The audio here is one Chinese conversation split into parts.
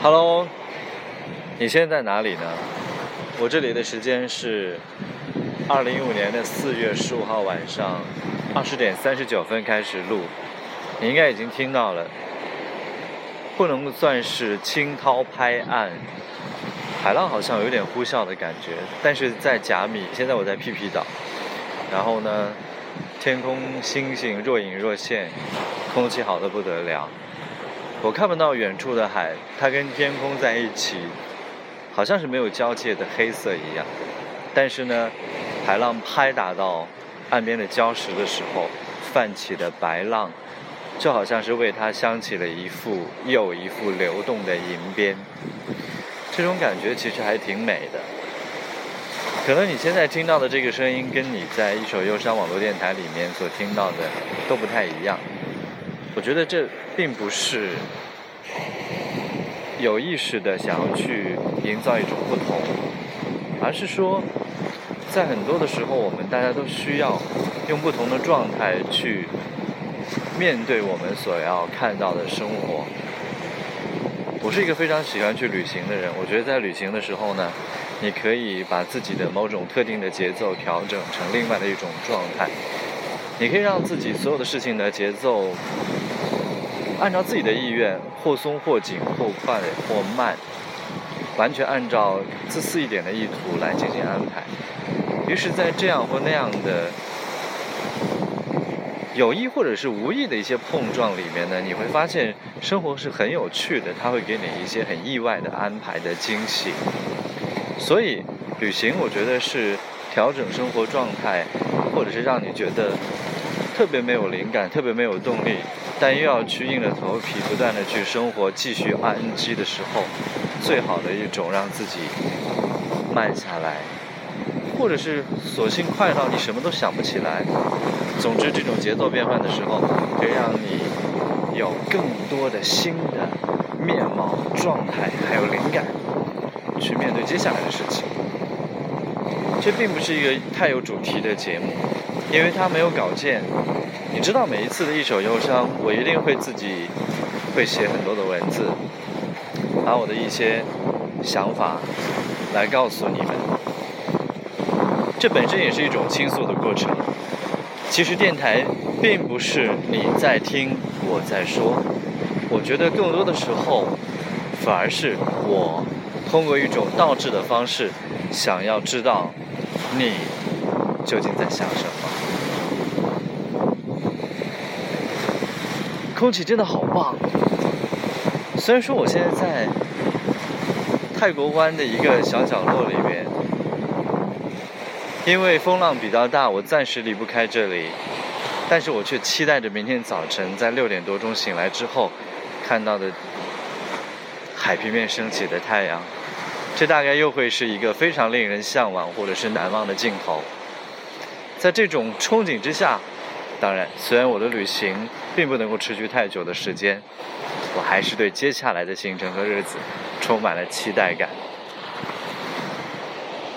Hello，你现在在哪里呢？我这里的时间是二零一五年的四月十五号晚上二十点三十九分开始录，你应该已经听到了，不能算是惊涛拍岸，海浪好像有点呼啸的感觉，但是在甲米，现在我在屁屁岛，然后呢，天空星星若隐若现，空气好的不得了。我看不到远处的海，它跟天空在一起，好像是没有交界的黑色一样。但是呢，海浪拍打到岸边的礁石的时候，泛起的白浪，就好像是为它镶起了一副又一副流动的银边。这种感觉其实还挺美的。可能你现在听到的这个声音，跟你在一首忧伤网络电台里面所听到的都不太一样。我觉得这并不是有意识的想要去营造一种不同，而是说，在很多的时候，我们大家都需要用不同的状态去面对我们所要看到的生活。我是一个非常喜欢去旅行的人，我觉得在旅行的时候呢，你可以把自己的某种特定的节奏调整成另外的一种状态，你可以让自己所有的事情的节奏。按照自己的意愿，或松或紧，或快或慢，完全按照自私一点的意图来进行安排。于是，在这样或那样的有意或者是无意的一些碰撞里面呢，你会发现生活是很有趣的，它会给你一些很意外的安排的惊喜。所以，旅行我觉得是调整生活状态，或者是让你觉得特别没有灵感、特别没有动力。但又要去硬着头皮不断的去生活，继续 ing 的时候，最好的一种让自己慢下来，或者是索性快到你什么都想不起来。总之，这种节奏变换的时候，可以让你有更多的新的面貌、状态，还有灵感，去面对接下来的事情。这并不是一个太有主题的节目，因为它没有稿件。你知道每一次的一首忧伤，我一定会自己会写很多的文字，把我的一些想法来告诉你们。这本身也是一种倾诉的过程。其实电台并不是你在听我在说，我觉得更多的时候，反而是我通过一种倒置的方式，想要知道你究竟在想什么。空气真的好棒。虽然说我现在在泰国湾的一个小角落里面，因为风浪比较大，我暂时离不开这里。但是我却期待着明天早晨在六点多钟醒来之后，看到的海平面升起的太阳。这大概又会是一个非常令人向往或者是难忘的镜头。在这种憧憬之下。当然，虽然我的旅行并不能够持续太久的时间，我还是对接下来的行程和日子充满了期待感。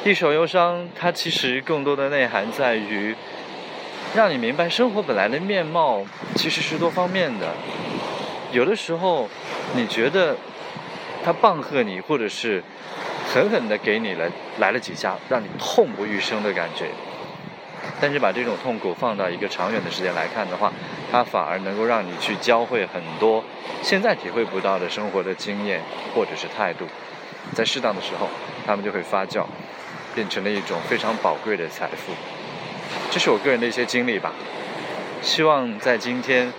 一首忧伤，它其实更多的内涵在于，让你明白生活本来的面貌其实是多方面的。有的时候，你觉得它棒喝你，或者是狠狠地给你了来了几下，让你痛不欲生的感觉。但是把这种痛苦放到一个长远的时间来看的话，它反而能够让你去教会很多现在体会不到的生活的经验或者是态度，在适当的时候，他们就会发酵，变成了一种非常宝贵的财富。这是我个人的一些经历吧。希望在今天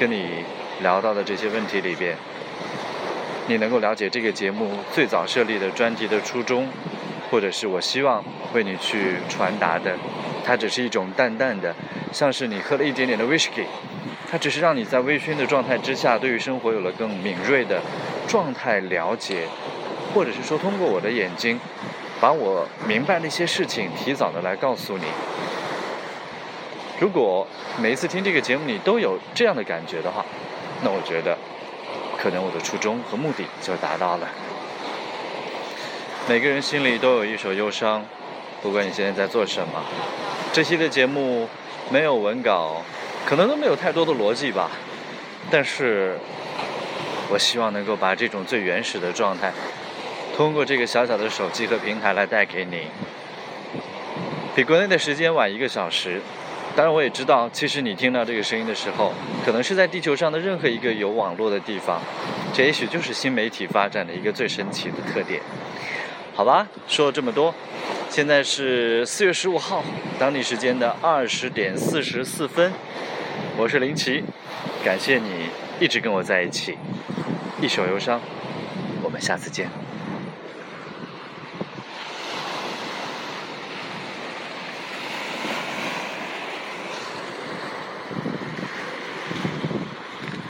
跟你聊到的这些问题里边，你能够了解这个节目最早设立的专题的初衷，或者是我希望为你去传达的。它只是一种淡淡的，像是你喝了一点点的 whisky，它只是让你在微醺的状态之下，对于生活有了更敏锐的状态了解，或者是说通过我的眼睛，把我明白的一些事情提早的来告诉你。如果每一次听这个节目你都有这样的感觉的话，那我觉得可能我的初衷和目的就达到了。每个人心里都有一首忧伤。不管你现在在做什么，这期的节目没有文稿，可能都没有太多的逻辑吧。但是我希望能够把这种最原始的状态，通过这个小小的手机和平台来带给你。比国内的时间晚一个小时，当然我也知道，其实你听到这个声音的时候，可能是在地球上的任何一个有网络的地方。这也许就是新媒体发展的一个最神奇的特点。好吧，说了这么多，现在是四月十五号，当地时间的二十点四十四分，我是林奇，感谢你一直跟我在一起，一首忧伤，我们下次见。